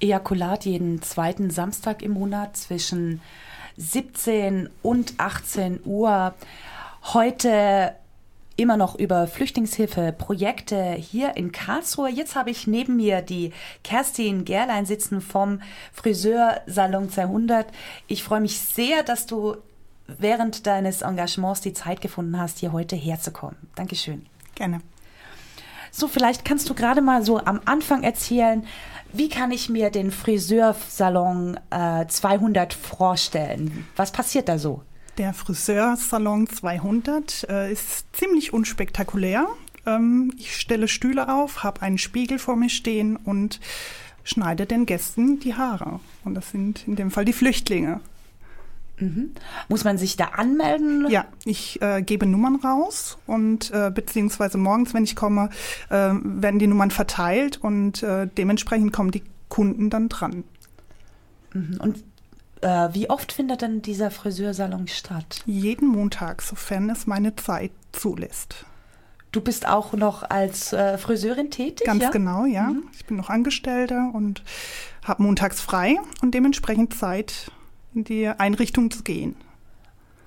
Ejakulat jeden zweiten Samstag im Monat zwischen 17 und 18 Uhr. Heute immer noch über Flüchtlingshilfe, Projekte hier in Karlsruhe. Jetzt habe ich neben mir die Kerstin Gerlein sitzen vom Friseursalon 200. Ich freue mich sehr, dass du während deines Engagements die Zeit gefunden hast, hier heute herzukommen. Dankeschön. Gerne. So, vielleicht kannst du gerade mal so am Anfang erzählen, wie kann ich mir den Friseursalon äh, 200 vorstellen? Was passiert da so? Der Friseursalon 200 äh, ist ziemlich unspektakulär. Ähm, ich stelle Stühle auf, habe einen Spiegel vor mir stehen und schneide den Gästen die Haare. Und das sind in dem Fall die Flüchtlinge. Mhm. Muss man sich da anmelden? Ja, ich äh, gebe Nummern raus und äh, beziehungsweise morgens, wenn ich komme, äh, werden die Nummern verteilt und äh, dementsprechend kommen die Kunden dann dran. Mhm. Und äh, wie oft findet denn dieser Friseursalon statt? Jeden Montag, sofern es meine Zeit zulässt. Du bist auch noch als äh, Friseurin tätig? Ganz ja? genau, ja. Mhm. Ich bin noch Angestellte und habe montags frei und dementsprechend Zeit, in die Einrichtung zu gehen.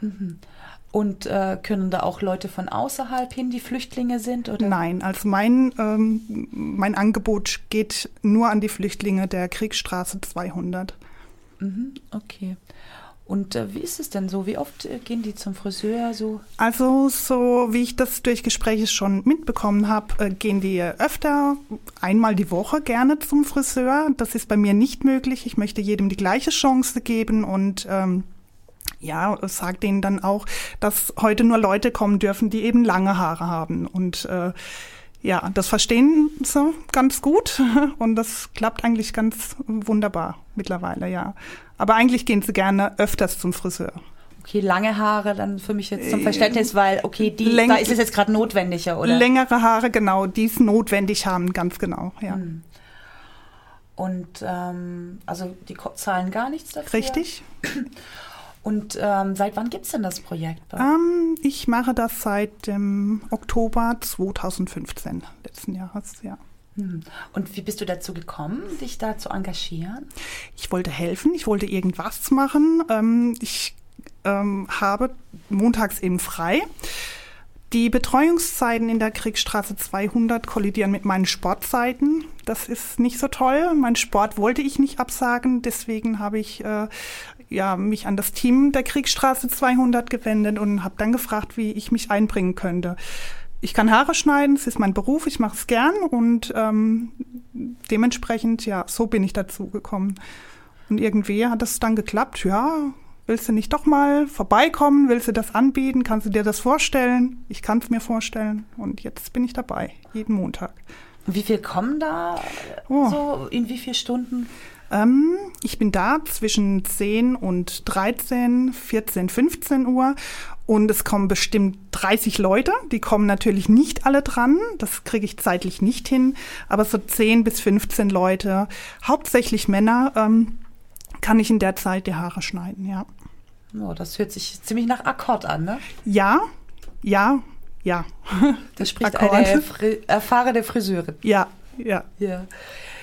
Mhm. Und äh, können da auch Leute von außerhalb hin, die Flüchtlinge sind? Oder? Nein, also mein, ähm, mein Angebot geht nur an die Flüchtlinge der Kriegsstraße 200. Mhm, okay. Und äh, wie ist es denn so? Wie oft äh, gehen die zum Friseur so? Also so wie ich das durch Gespräche schon mitbekommen habe, äh, gehen die öfter einmal die Woche gerne zum Friseur. Das ist bei mir nicht möglich. Ich möchte jedem die gleiche Chance geben und ähm, ja, sagt denen dann auch, dass heute nur Leute kommen dürfen, die eben lange Haare haben und äh, ja, das verstehen sie ganz gut und das klappt eigentlich ganz wunderbar mittlerweile, ja. Aber eigentlich gehen sie gerne öfters zum Friseur. Okay, lange Haare dann für mich jetzt zum Verständnis, weil, okay, die, Läng da ist es jetzt gerade notwendiger, oder? Längere Haare, genau, die es notwendig haben, ganz genau, ja. Hm. Und ähm, also die zahlen gar nichts dafür? Richtig. Und ähm, seit wann gibt es denn das Projekt? Ähm, ich mache das seit dem Oktober 2015 letzten Jahres, ja. Hm. Und wie bist du dazu gekommen, dich da zu engagieren? Ich wollte helfen, ich wollte irgendwas machen. Ähm, ich ähm, habe montags eben frei. Die Betreuungszeiten in der Kriegsstraße 200 kollidieren mit meinen Sportzeiten. Das ist nicht so toll. Mein Sport wollte ich nicht absagen. Deswegen habe ich äh, ja, mich an das Team der Kriegsstraße 200 gewendet und habe dann gefragt, wie ich mich einbringen könnte. Ich kann Haare schneiden, es ist mein Beruf, ich mache es gern und ähm, dementsprechend, ja, so bin ich dazu gekommen. Und irgendwie hat es dann geklappt, ja, Willst du nicht doch mal vorbeikommen? Willst du das anbieten? Kannst du dir das vorstellen? Ich kann es mir vorstellen. Und jetzt bin ich dabei, jeden Montag. Wie viel kommen da oh. so? In wie vielen Stunden? Ähm, ich bin da zwischen 10 und 13, 14, 15 Uhr. Und es kommen bestimmt 30 Leute. Die kommen natürlich nicht alle dran. Das kriege ich zeitlich nicht hin. Aber so 10 bis 15 Leute, hauptsächlich Männer, ähm, kann ich in der Zeit die Haare schneiden, ja. Oh, das hört sich ziemlich nach Akkord an, ne? Ja, ja, ja. Das spricht Akkord. eine Fri erfahrene Friseurin. Ja, ja. ja.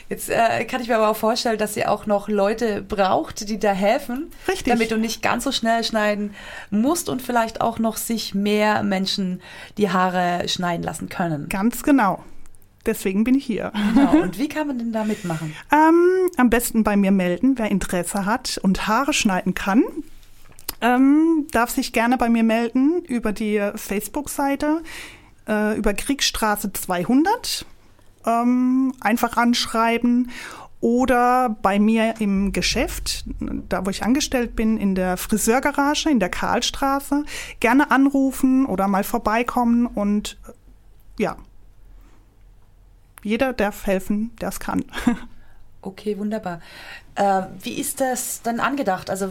Jetzt äh, kann ich mir aber auch vorstellen, dass ihr auch noch Leute braucht, die da helfen. Richtig. Damit du nicht ganz so schnell schneiden musst und vielleicht auch noch sich mehr Menschen die Haare schneiden lassen können. Ganz genau. Deswegen bin ich hier. Genau. Und wie kann man denn da mitmachen? Ähm, am besten bei mir melden, wer Interesse hat und Haare schneiden kann ähm, darf sich gerne bei mir melden über die Facebook-Seite, äh, über Kriegsstraße 200. Ähm, einfach anschreiben oder bei mir im Geschäft, da wo ich angestellt bin, in der Friseurgarage in der Karlstraße, gerne anrufen oder mal vorbeikommen und ja, jeder darf helfen, der es kann. Okay, wunderbar. Äh, wie ist das dann angedacht? Also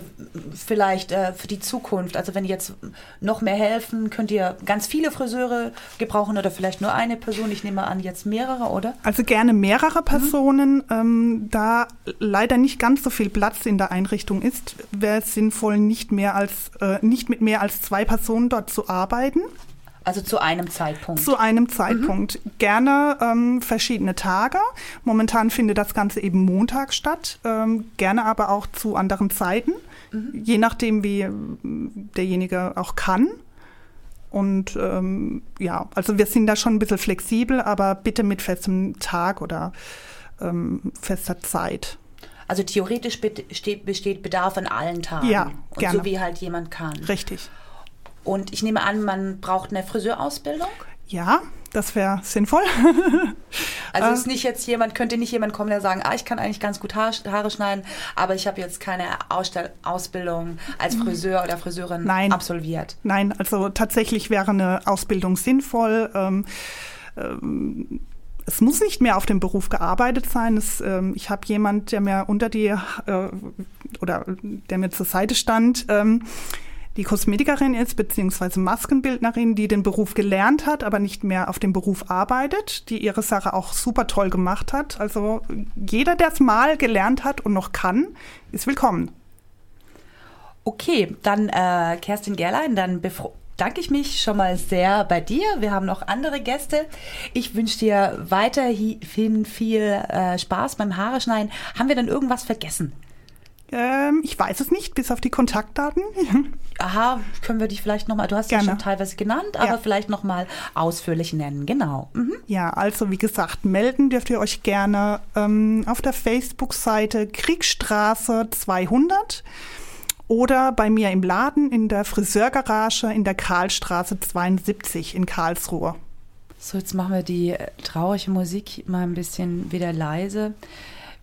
vielleicht äh, für die Zukunft? Also wenn jetzt noch mehr helfen, könnt ihr ganz viele Friseure gebrauchen oder vielleicht nur eine Person? Ich nehme an, jetzt mehrere, oder? Also gerne mehrere mhm. Personen. Mhm. Ähm, da leider nicht ganz so viel Platz in der Einrichtung ist, wäre es sinnvoll, nicht mehr als äh, nicht mit mehr als zwei Personen dort zu arbeiten. Also zu einem Zeitpunkt. Zu einem Zeitpunkt. Mhm. Gerne ähm, verschiedene Tage. Momentan findet das Ganze eben Montag statt. Ähm, gerne aber auch zu anderen Zeiten. Mhm. Je nachdem, wie äh, derjenige auch kann. Und ähm, ja, also wir sind da schon ein bisschen flexibel, aber bitte mit festem Tag oder ähm, fester Zeit. Also theoretisch besteht, besteht Bedarf an allen Tagen. Ja, gerne. Und so wie halt jemand kann. Richtig. Und ich nehme an, man braucht eine Friseurausbildung? Ja, das wäre sinnvoll. also ist nicht jetzt jemand, könnte nicht jemand kommen, der sagen, ah, ich kann eigentlich ganz gut Haare schneiden, aber ich habe jetzt keine Ausstell Ausbildung als Friseur oder Friseurin Nein. absolviert. Nein, also tatsächlich wäre eine Ausbildung sinnvoll. Ähm, ähm, es muss nicht mehr auf dem Beruf gearbeitet sein. Es, ähm, ich habe jemand, der mir unter die äh, oder der mir zur Seite stand, ähm, die Kosmetikerin ist, beziehungsweise Maskenbildnerin, die den Beruf gelernt hat, aber nicht mehr auf dem Beruf arbeitet, die ihre Sache auch super toll gemacht hat. Also jeder, der es mal gelernt hat und noch kann, ist willkommen. Okay, dann äh, Kerstin Gerlein, dann danke ich mich schon mal sehr bei dir. Wir haben noch andere Gäste. Ich wünsche dir weiterhin viel äh, Spaß beim Haare schneiden. Haben wir denn irgendwas vergessen? Ähm, ich weiß es nicht, bis auf die Kontaktdaten. Aha, können wir dich vielleicht nochmal, du hast Gerne. schon teilweise genannt, aber ja. vielleicht nochmal ausführlich nennen, genau. Mhm. Ja, also wie gesagt, melden dürft ihr euch gerne ähm, auf der Facebook-Seite Kriegstraße 200 oder bei mir im Laden in der Friseurgarage in der Karlstraße 72 in Karlsruhe. So, jetzt machen wir die traurige Musik mal ein bisschen wieder leise.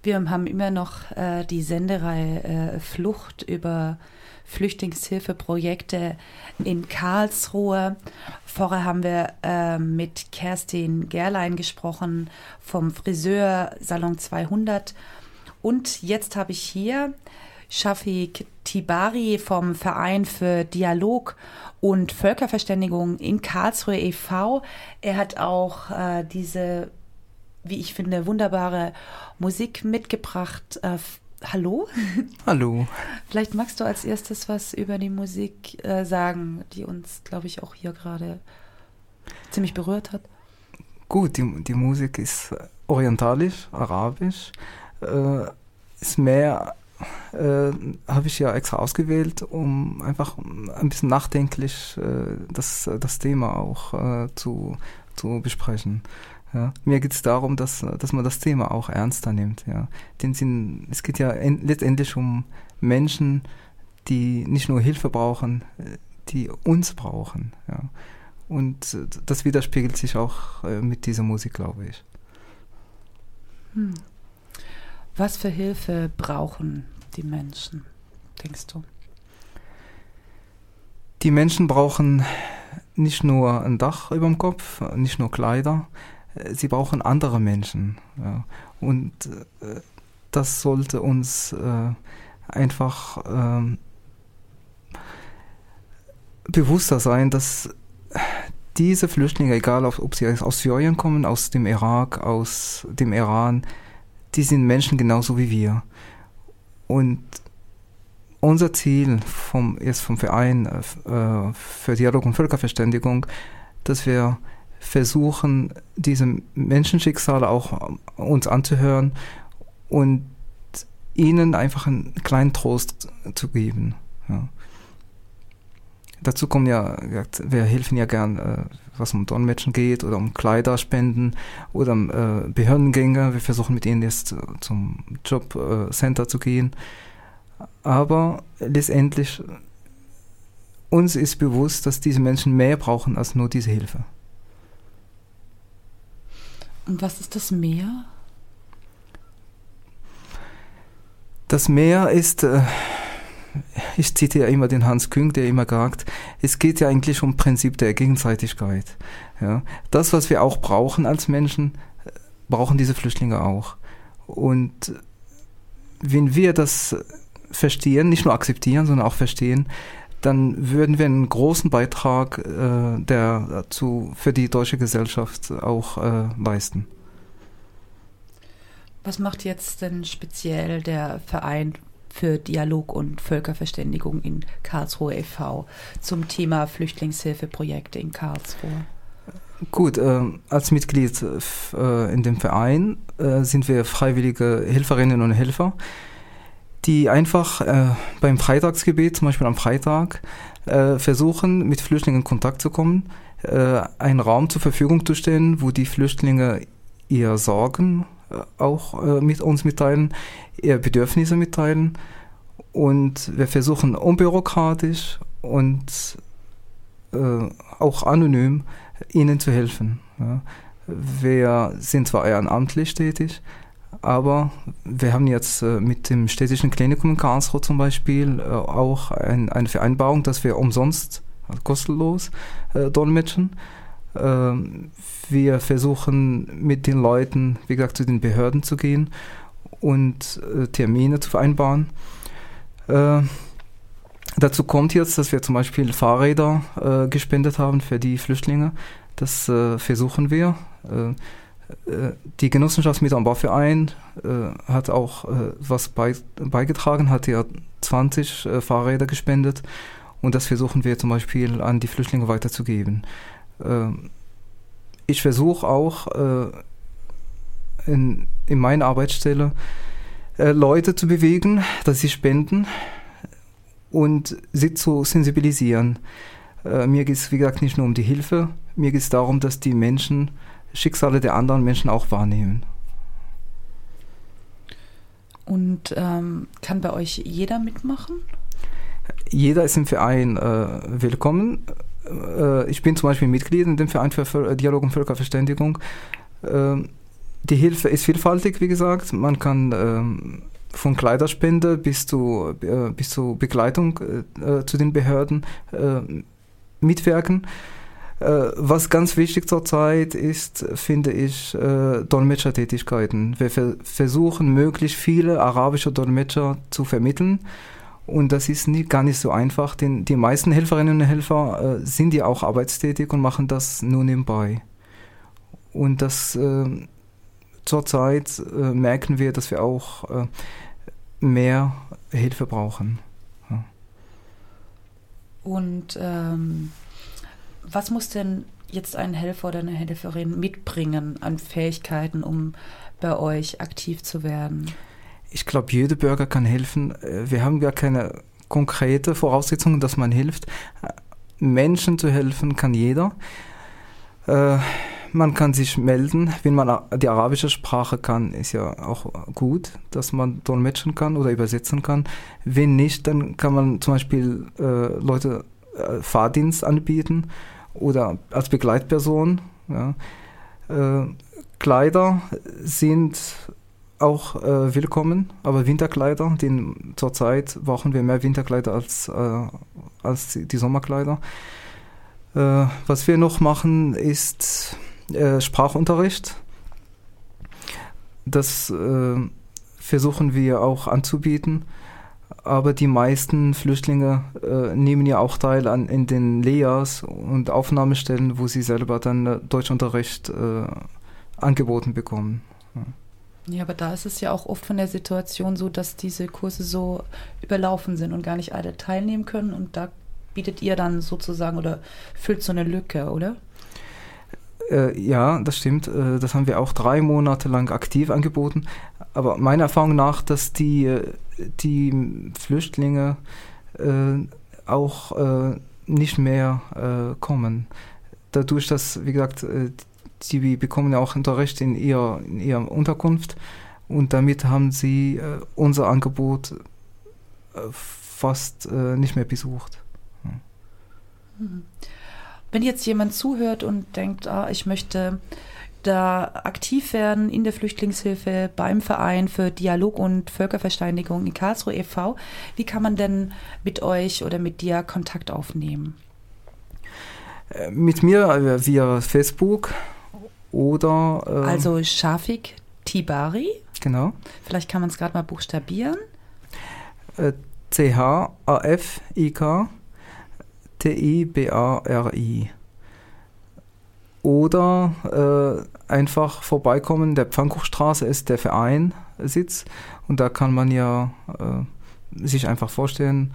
Wir haben immer noch äh, die Sendereihe äh, Flucht über Flüchtlingshilfeprojekte in Karlsruhe. Vorher haben wir äh, mit Kerstin Gerlein gesprochen vom Friseur Salon 200. Und jetzt habe ich hier Shafik Tibari vom Verein für Dialog und Völkerverständigung in Karlsruhe e.V. Er hat auch äh, diese wie ich finde, wunderbare Musik mitgebracht. Äh, hallo? Hallo. Vielleicht magst du als erstes was über die Musik äh, sagen, die uns, glaube ich, auch hier gerade ziemlich berührt hat. Gut, die, die Musik ist orientalisch, arabisch, äh, ist mehr äh, habe ich ja extra ausgewählt, um einfach ein bisschen nachdenklich äh, das, das Thema auch äh, zu, zu besprechen. Ja, mir geht es darum, dass, dass man das Thema auch ernster nimmt. Ja. Den Sinn, es geht ja en, letztendlich um Menschen, die nicht nur Hilfe brauchen, die uns brauchen. Ja. Und das widerspiegelt sich auch äh, mit dieser Musik, glaube ich. Hm. Was für Hilfe brauchen die Menschen, denkst du? Die Menschen brauchen nicht nur ein Dach über dem Kopf, nicht nur Kleider, äh, sie brauchen andere Menschen. Ja. Und äh, das sollte uns äh, einfach ähm, bewusster sein, dass diese Flüchtlinge, egal ob sie aus Syrien kommen, aus dem Irak, aus dem Iran, die sind Menschen genauso wie wir. Und unser Ziel vom, ist vom Verein äh, für Dialog und Völkerverständigung, dass wir versuchen, diese Menschenschicksale auch uns anzuhören und ihnen einfach einen kleinen Trost zu geben. Ja. Dazu kommen ja, wir helfen ja gern, äh, was um Dolmetschen geht oder um Kleiderspenden oder um äh, Behördengänge. Wir versuchen mit ihnen jetzt zum Jobcenter zu gehen. Aber letztendlich uns ist bewusst, dass diese Menschen mehr brauchen als nur diese Hilfe. Und was ist das Meer? Das Meer ist, äh, ich zitiere immer den Hans Küng, der immer sagt, es geht ja eigentlich um Prinzip der Gegenseitigkeit. Ja. Das, was wir auch brauchen als Menschen, brauchen diese Flüchtlinge auch. Und wenn wir das verstehen, nicht nur akzeptieren, sondern auch verstehen, dann würden wir einen großen Beitrag äh, der, dazu für die deutsche Gesellschaft auch äh, leisten. Was macht jetzt denn speziell der Verein für Dialog und Völkerverständigung in Karlsruhe e.V. zum Thema Flüchtlingshilfeprojekte in Karlsruhe? Gut, äh, als Mitglied äh, in dem Verein äh, sind wir freiwillige Helferinnen und Helfer, die einfach äh, beim Freitagsgebet, zum Beispiel am Freitag, äh, versuchen, mit Flüchtlingen in Kontakt zu kommen, äh, einen Raum zur Verfügung zu stellen, wo die Flüchtlinge ihr Sorgen auch mit uns mitteilen, ihre Bedürfnisse mitteilen. Und wir versuchen unbürokratisch und auch anonym ihnen zu helfen. Ja. Wir sind zwar ehrenamtlich tätig, aber wir haben jetzt äh, mit dem städtischen Klinikum in Karlsruhe zum Beispiel äh, auch ein, eine Vereinbarung, dass wir umsonst, also kostenlos äh, dolmetschen. Ähm, wir versuchen mit den Leuten, wie gesagt, zu den Behörden zu gehen und äh, Termine zu vereinbaren. Äh, Dazu kommt jetzt, dass wir zum Beispiel Fahrräder äh, gespendet haben für die Flüchtlinge. Das äh, versuchen wir. Äh, äh die Genossenschaft mit am Bauverein äh, hat auch äh, was bei, beigetragen, hat ja 20 Fahrräder gespendet und das versuchen wir zum Beispiel an die Flüchtlinge weiterzugeben. ich versuche auch in, in meiner Arbeitsstelle Leute zu bewegen, dass sie spenden und sie zu sensibilisieren. Äh, mir geht es, wie gesagt, nicht nur um die Hilfe, mir geht es darum, dass die Menschen Schicksale der anderen Menschen auch wahrnehmen. Und ähm, kann bei euch jeder mitmachen? Jeder ist im Verein äh, willkommen. Äh, ich bin zum Beispiel Mitglied in dem Verein für Dialog und Völkerverständigung. Ähm, die Hilfe ist vielfältig, wie gesagt. Man kann ähm, von Kleiderspende bis zu, äh, bis zu Begleitung äh, äh zu den Behörden äh, mitwirken. Äh, was ganz wichtig zurzeit ist, finde ich, äh, Dolmetschertätigkeiten. Wir ver versuchen, möglichst viele arabische Dolmetscher zu vermitteln. Und das ist nie, gar nicht so einfach, denn die meisten Helferinnen und Helfer sind ja auch arbeitstätig und machen das nur nebenbei. Und das zurzeit äh, merken wir, dass wir auch äh, mehr Hilfe brauchen. Ja. Und ähm, was muss denn jetzt ein Helfer oder eine Helferin mitbringen an Fähigkeiten, um bei euch aktiv zu werden? Ich glaube, jeder Bürger kann helfen. Äh, wir haben gar keine konkrete Voraussetzungen, dass man hilft. Menschen zu helfen kann jeder. Äh, man kann sich melden, wenn man die arabische Sprache kann, ist ja auch gut, dass man dolmetschen kann oder übersetzen kann. Wenn nicht, dann kann man zum Beispiel äh, Leute äh, Fahrdienst anbieten oder als Begleitperson. Ja. Äh, Kleider sind auch äh, willkommen, aber Winterkleider, denn zurzeit brauchen wir mehr Winterkleider als, äh, als die Sommerkleider. Äh, was wir noch machen, ist äh, Sprachunterricht. Das äh, versuchen wir auch anzubieten. Aber die meisten Flüchtlinge äh, nehmen ja auch teil an in den Leas und Aufnahmestellen, wo sie selber dann äh, Deutschunterricht äh, angeboten bekommen. Ja. Ja, aber da ist es ja auch oft von der Situation so, dass diese Kurse so überlaufen sind und gar nicht alle teilnehmen können. Und da bietet ihr dann sozusagen oder füllt so eine Lücke, oder? Äh, ja, das stimmt. Äh, das haben wir auch drei Monate lang aktiv angeboten. Aber meiner Erfahrung nach, dass die, äh, die Flüchtlinge äh, auch äh, nicht mehr äh, kommen. Dadurch, dass, wie gesagt, die bekommen ja auch Unterricht in ihrer, in ihrer Unterkunft und damit haben sie unser Angebot fast nicht mehr besucht. Mhm. Wenn jetzt jemand zuhört und denkt, ah, ich möchte da aktiv werden in der Flüchtlingshilfe beim Verein für Dialog und Völkerverständigung in Karlsruhe e.V., wie kann man denn mit euch oder mit dir Kontakt aufnehmen? Äh, mit mir äh, via Facebook oder. Äh, also Shafik Tibari. Genau. Vielleicht kann man es gerade mal buchstabieren. Äh, C-H-A-F-I-K T-I-B-A-R-I. Oder äh, einfach vorbeikommen, der Pfannkuchstraße ist der Verein Sitz und da kann man ja äh, sich einfach vorstellen.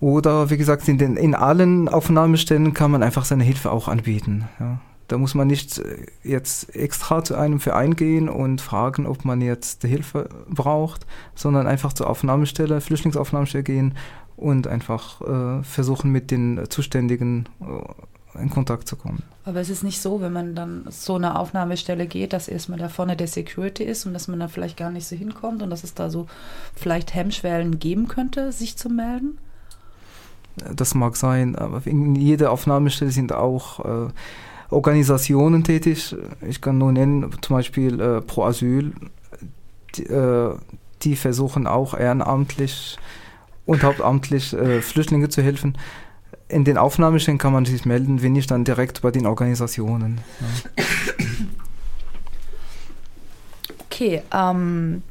Oder wie gesagt, in, den, in allen Aufnahmestellen kann man einfach seine Hilfe auch anbieten. Ja. Da muss man nicht äh, jetzt extra zu einem Verein gehen und fragen, ob man jetzt Hilfe braucht, sondern einfach zur Aufnahmestelle, Flüchtlingsaufnahmestelle gehen und einfach äh, versuchen, mit den Zuständigen äh, in Kontakt zu kommen. Aber es ist nicht so, wenn man dann so eine Aufnahmestelle geht, dass erstmal da vorne der Security ist und dass man da vielleicht gar nicht so hinkommt und dass es da so vielleicht Hemmschwellen geben könnte, sich zu melden? Das mag sein, aber in jeder Aufnahmestelle sind auch äh, Organisationen tätig. Ich kann nur nennen, zum Beispiel äh, Pro Asyl, die, äh, die, versuchen auch ehrenamtlich und hauptamtlich äh, Flüchtlinge zu helfen. In den Aufnahmestellen kann man sich melden, wenn nicht dann direkt bei den Organisationen. Ja. Okay, ähm,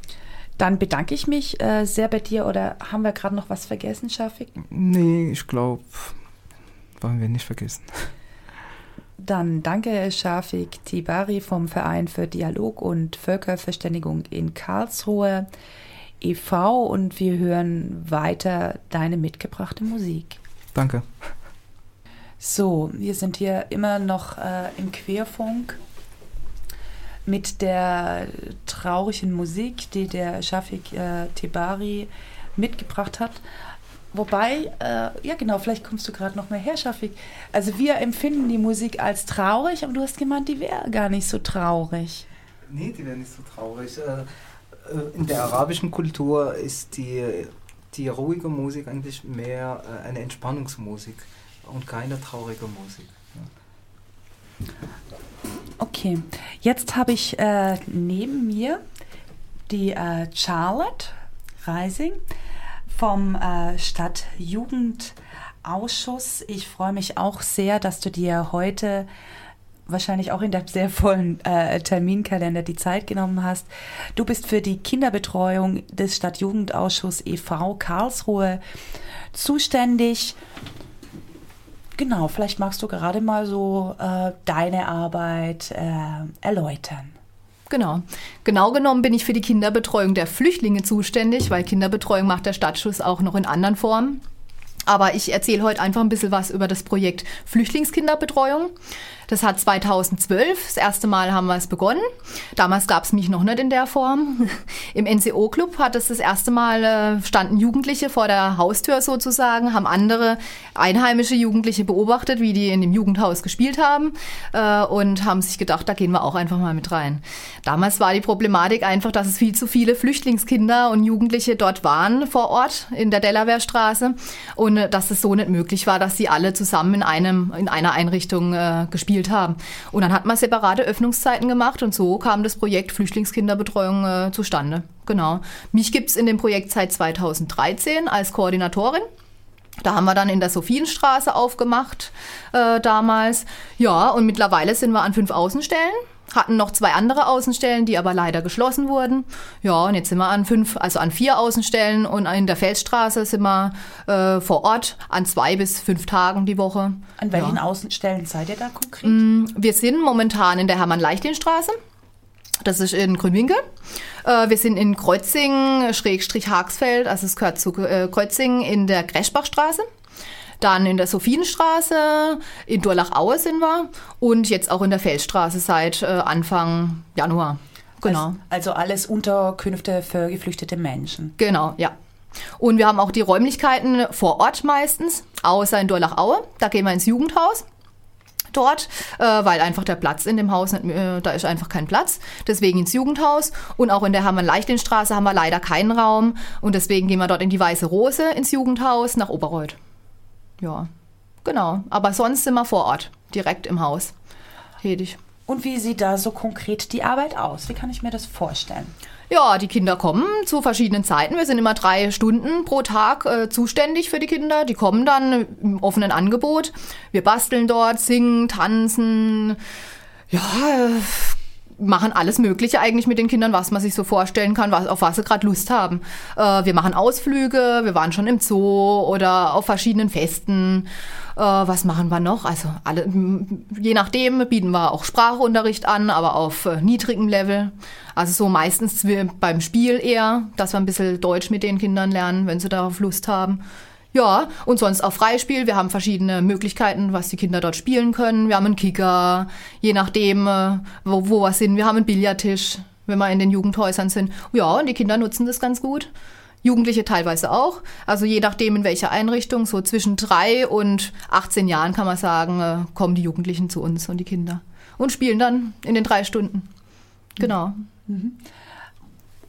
dann bedanke ich mich äh, sehr bei dir. Oder haben wir gerade noch was vergessen, Schafik? Nee, ich glaube, wollen wir nicht vergessen. Dann danke Shafik Tibari vom Verein für Dialog und Völkerverständigung in Karlsruhe e.V. und wir hören weiter deine mitgebrachte Musik. Danke. So, wir sind hier immer noch äh, im Querfunk mit der traurigen Musik, die der Shafik äh, Tibari mitgebracht hat. Wobei, äh, ja genau, vielleicht kommst du gerade noch mehr her, Schafik. Also wir empfinden die Musik als traurig, aber du hast gemeint, die wäre gar nicht so traurig. Nee, die wäre nicht so traurig. Äh, äh, in der arabischen Kultur ist die, die ruhige Musik eigentlich mehr äh, eine Entspannungsmusik und keine traurige Musik. Okay, jetzt habe ich äh, neben mir die äh, Charlotte Reising vom äh, Stadtjugendausschuss. Ich freue mich auch sehr, dass du dir heute wahrscheinlich auch in der sehr vollen äh, Terminkalender die Zeit genommen hast. Du bist für die Kinderbetreuung des Stadtjugendausschuss e.V. Karlsruhe zuständig. Genau, vielleicht magst du gerade mal so äh, deine Arbeit äh, erläutern. Genau. Genau genommen bin ich für die Kinderbetreuung der Flüchtlinge zuständig, weil Kinderbetreuung macht der Stadtschuss auch noch in anderen Formen. Aber ich erzähle heute einfach ein bisschen was über das Projekt Flüchtlingskinderbetreuung. Das hat 2012, das erste Mal haben wir es begonnen. Damals gab es mich noch nicht in der Form. Im NCO-Club hat es das erste Mal, äh, standen Jugendliche vor der Haustür sozusagen, haben andere einheimische Jugendliche beobachtet, wie die in dem Jugendhaus gespielt haben äh, und haben sich gedacht, da gehen wir auch einfach mal mit rein. Damals war die Problematik einfach, dass es viel zu viele Flüchtlingskinder und Jugendliche dort waren vor Ort in der Delawarestraße und äh, dass es so nicht möglich war, dass sie alle zusammen in, einem, in einer Einrichtung gespielt gespielt haben. Und dann hat man separate Öffnungszeiten gemacht und so kam das Projekt Flüchtlingskinderbetreuung äh, zustande. Genau. Mich gibt es in dem Projekt seit 2013 als Koordinatorin. Da haben wir dann in der Sophienstraße aufgemacht äh, damals. Ja, und mittlerweile sind wir an fünf Außenstellen hatten noch zwei andere Außenstellen, die aber leider geschlossen wurden. Ja, und jetzt sind wir an fünf, also an vier Außenstellen und in der Felsstraße sind wir äh, vor Ort an zwei bis fünf Tagen die Woche. An welchen ja. Außenstellen seid ihr da konkret? Mm, wir sind momentan in der Hermann-Leichtin-Straße. Das ist in Grünwinkel. Äh, wir sind in Kreuzing, Schrägstrich Hagsfeld, also es gehört zu äh, Kreuzing in der Greschbachstraße. Dann in der Sophienstraße, in Durlach-Aue sind wir und jetzt auch in der Feldstraße seit äh, Anfang Januar. Genau. Also, also alles Unterkünfte für geflüchtete Menschen. Genau, ja. Und wir haben auch die Räumlichkeiten vor Ort meistens, außer in Durlach-Aue. Da gehen wir ins Jugendhaus dort, äh, weil einfach der Platz in dem Haus, nicht, äh, da ist einfach kein Platz. Deswegen ins Jugendhaus. Und auch in der Hermann-Leichtin-Straße haben wir leider keinen Raum. Und deswegen gehen wir dort in die Weiße Rose ins Jugendhaus nach Oberreuth ja, genau. Aber sonst sind wir vor Ort, direkt im Haus tätig. Und wie sieht da so konkret die Arbeit aus? Wie kann ich mir das vorstellen? Ja, die Kinder kommen zu verschiedenen Zeiten. Wir sind immer drei Stunden pro Tag äh, zuständig für die Kinder. Die kommen dann im offenen Angebot. Wir basteln dort, singen, tanzen, ja, machen alles Mögliche eigentlich mit den Kindern, was man sich so vorstellen kann, was, auf was sie gerade Lust haben. Äh, wir machen Ausflüge, wir waren schon im Zoo oder auf verschiedenen Festen. Äh, was machen wir noch? Also alle, je nachdem bieten wir auch Sprachunterricht an, aber auf äh, niedrigem Level. Also so meistens beim Spiel eher, dass wir ein bisschen Deutsch mit den Kindern lernen, wenn sie darauf Lust haben. Ja, und sonst auch Freispiel. Wir haben verschiedene Möglichkeiten, was die Kinder dort spielen können. Wir haben einen Kicker, je nachdem, äh, wo, wo wir sind. Wir haben einen Billardtisch, wenn wir in den Jugendhäusern sind. Ja, und die Kinder nutzen das ganz gut. Jugendliche teilweise auch. Also je nachdem, in welcher Einrichtung, so zwischen drei und 18 Jahren kann man sagen, äh, kommen die Jugendlichen zu uns und die Kinder. Und spielen dann in den drei Stunden. Genau. Mhm.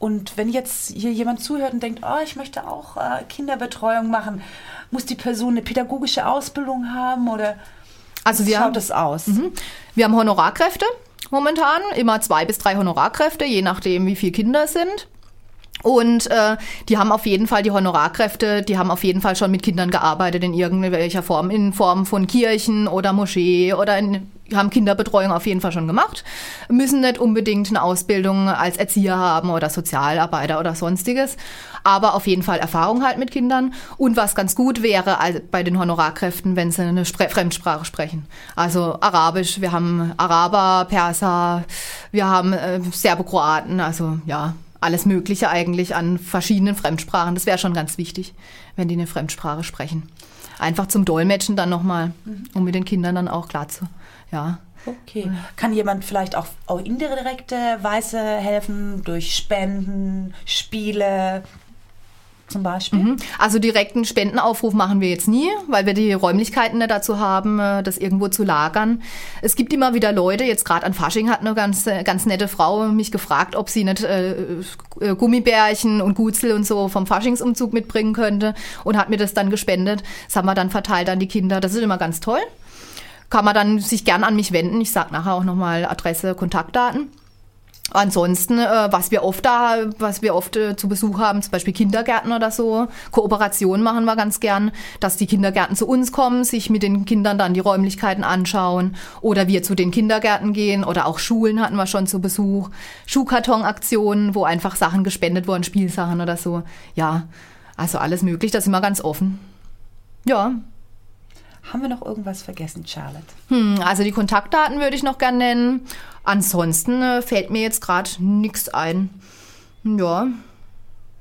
Und wenn jetzt hier jemand zuhört und denkt, oh, ich möchte auch äh, Kinderbetreuung machen, muss die Person eine pädagogische Ausbildung haben oder also wie schaut das aus? Mhm. Wir haben Honorarkräfte momentan, immer zwei bis drei Honorarkräfte, je nachdem, wie viele Kinder es sind. Und äh, die haben auf jeden Fall, die Honorarkräfte, die haben auf jeden Fall schon mit Kindern gearbeitet in irgendwelcher Form, in Form von Kirchen oder Moschee oder in, haben Kinderbetreuung auf jeden Fall schon gemacht, müssen nicht unbedingt eine Ausbildung als Erzieher haben oder Sozialarbeiter oder sonstiges, aber auf jeden Fall Erfahrung halt mit Kindern. Und was ganz gut wäre bei den Honorarkräften, wenn sie eine Spre Fremdsprache sprechen. Also Arabisch, wir haben Araber, Perser, wir haben äh, Serbokroaten, also ja, alles Mögliche eigentlich an verschiedenen Fremdsprachen. Das wäre schon ganz wichtig, wenn die eine Fremdsprache sprechen. Einfach zum Dolmetschen dann nochmal, um mit den Kindern dann auch klar zu, ja. Okay. Kann jemand vielleicht auch, auch indirekte Weise helfen durch Spenden, Spiele, zum Beispiel? Mhm. Also direkten Spendenaufruf machen wir jetzt nie, weil wir die Räumlichkeiten dazu haben, äh, das irgendwo zu lagern. Es gibt immer wieder Leute, jetzt gerade an Fasching hat eine ganz, äh, ganz nette Frau mich gefragt, ob sie nicht äh, äh, Gummibärchen und Gutzel und so vom Faschingsumzug mitbringen könnte und hat mir das dann gespendet. Das haben wir dann verteilt an die Kinder. Das ist immer ganz toll. Kann man dann sich gern an mich wenden. Ich sage nachher auch nochmal Adresse, Kontaktdaten. Ansonsten, äh, was wir oft da, was wir oft äh, zu Besuch haben, zum Beispiel Kindergärten oder so, Kooperation machen wir ganz gern, dass die Kindergärten zu uns kommen, sich mit den Kindern dann die Räumlichkeiten anschauen oder wir zu den Kindergärten gehen oder auch Schulen hatten wir schon zu Besuch, Schuhkartonaktionen, wo einfach Sachen gespendet wurden, Spielsachen oder so. Ja, also alles möglich, da sind wir ganz offen. Ja. Haben wir noch irgendwas vergessen, Charlotte? Hm, also die Kontaktdaten würde ich noch gerne nennen. Ansonsten äh, fällt mir jetzt gerade nichts ein. Ja,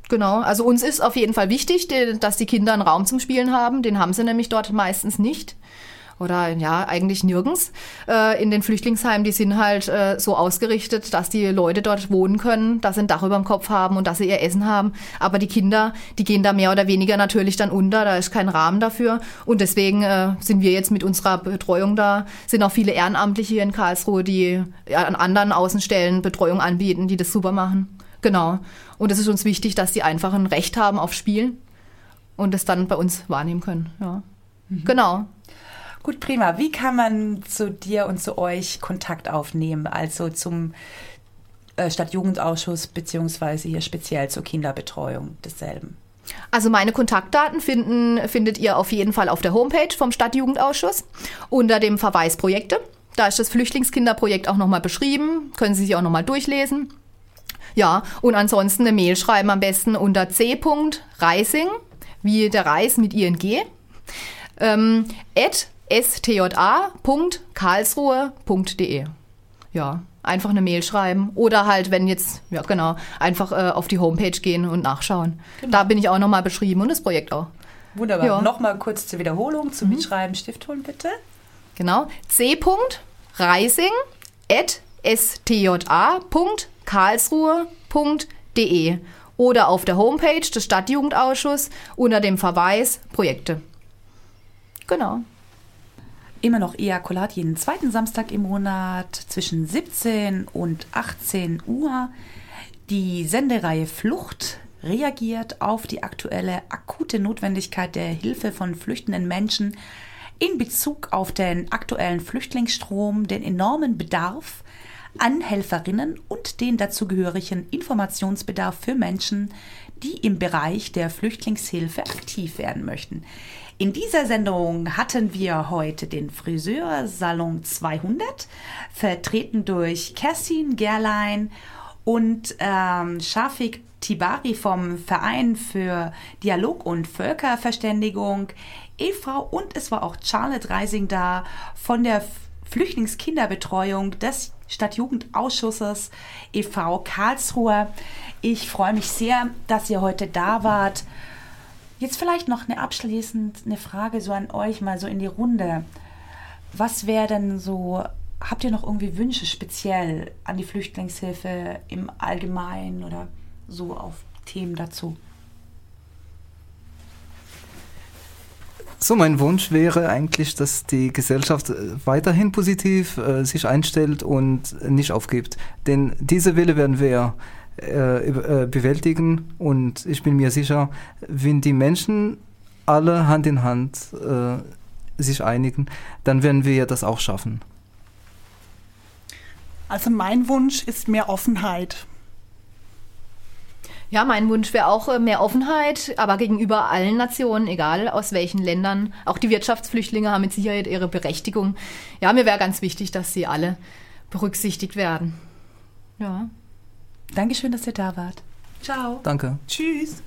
genau. Also uns ist auf jeden Fall wichtig, dass die Kinder einen Raum zum Spielen haben. Den haben sie nämlich dort meistens nicht oder ja, eigentlich nirgends. Äh, in den Flüchtlingsheimen, die sind halt äh, so ausgerichtet, dass die Leute dort wohnen können, dass sie ein Dach über dem Kopf haben und dass sie ihr Essen haben. Aber die Kinder, die gehen da mehr oder weniger natürlich dann unter, da ist kein Rahmen dafür. Und deswegen äh, sind wir jetzt mit unserer Betreuung da, sind auch viele Ehrenamtliche hier in Karlsruhe, die an anderen Außenstellen Betreuung anbieten, die das super machen. Genau. Und es ist uns wichtig, dass die einfach ein Recht haben auf Spiel und das dann bei uns wahrnehmen können. Ja. Mhm. Genau. Gut, prima. Wie kann man zu dir und zu euch Kontakt aufnehmen? Also zum äh, Stadtjugendausschuss beziehungsweise hier speziell zur Kinderbetreuung desselben? Also meine Kontaktdaten finden, findet ihr auf jeden Fall auf der Homepage vom Stadtjugendausschuss unter dem Verweis Projekte. Da ist das Flüchtlingskinderprojekt auch nochmal beschrieben, können Sie sich auch nochmal durchlesen. Ja, und ansonsten eine Mail schreiben am besten unter c.reising, wie der Reis mit ing, ähm, at stja.karlsruhe.de. Ja, einfach eine Mail schreiben oder halt, wenn jetzt, ja genau, einfach äh, auf die Homepage gehen und nachschauen. Genau. Da bin ich auch nochmal beschrieben und das Projekt auch. Wunderbar. Ja. Nochmal kurz zur Wiederholung, zum mhm. Mitschreiben, Stift holen bitte. Genau, c.reising at stja.karlsruhe.de oder auf der Homepage des Stadtjugendausschusses unter dem Verweis Projekte. Genau immer noch Ejakulat jeden zweiten Samstag im Monat zwischen 17 und 18 Uhr. Die Sendereihe Flucht reagiert auf die aktuelle akute Notwendigkeit der Hilfe von flüchtenden Menschen in Bezug auf den aktuellen Flüchtlingsstrom, den enormen Bedarf an Helferinnen und den dazugehörigen Informationsbedarf für Menschen, die im Bereich der Flüchtlingshilfe aktiv werden möchten. In dieser Sendung hatten wir heute den Friseursalon 200, vertreten durch Kerstin Gerlein und ähm, Shafik Tibari vom Verein für Dialog und Völkerverständigung e.V. und es war auch Charlotte Reising da von der Flüchtlingskinderbetreuung des Stadtjugendausschusses e.V. Karlsruhe. Ich freue mich sehr, dass ihr heute da wart. Jetzt vielleicht noch eine abschließend eine Frage so an euch mal so in die Runde. Was wäre denn so, habt ihr noch irgendwie Wünsche speziell an die Flüchtlingshilfe im Allgemeinen oder so auf Themen dazu? So, mein Wunsch wäre eigentlich, dass die Gesellschaft äh, weiterhin positiv äh, sich einstellt und nicht aufgibt. Denn diese Wille werden wir äh, äh, bewältigen und ich bin mir sicher, wenn die Menschen alle Hand in Hand äh, sich einigen, dann werden wir das auch schaffen. Also mein Wunsch ist mehr Offenheit. Ja, mein Wunsch wäre auch äh, mehr Offenheit, aber gegenüber allen Nationen, egal aus welchen Ländern. Auch die Wirtschaftsflüchtlinge haben mit Sicherheit ihre Berechtigung. Ja, mir wäre ganz wichtig, dass sie alle berücksichtigt werden. Ja. Dankeschön, dass ihr da wart. Ciao. Danke. Tschüss.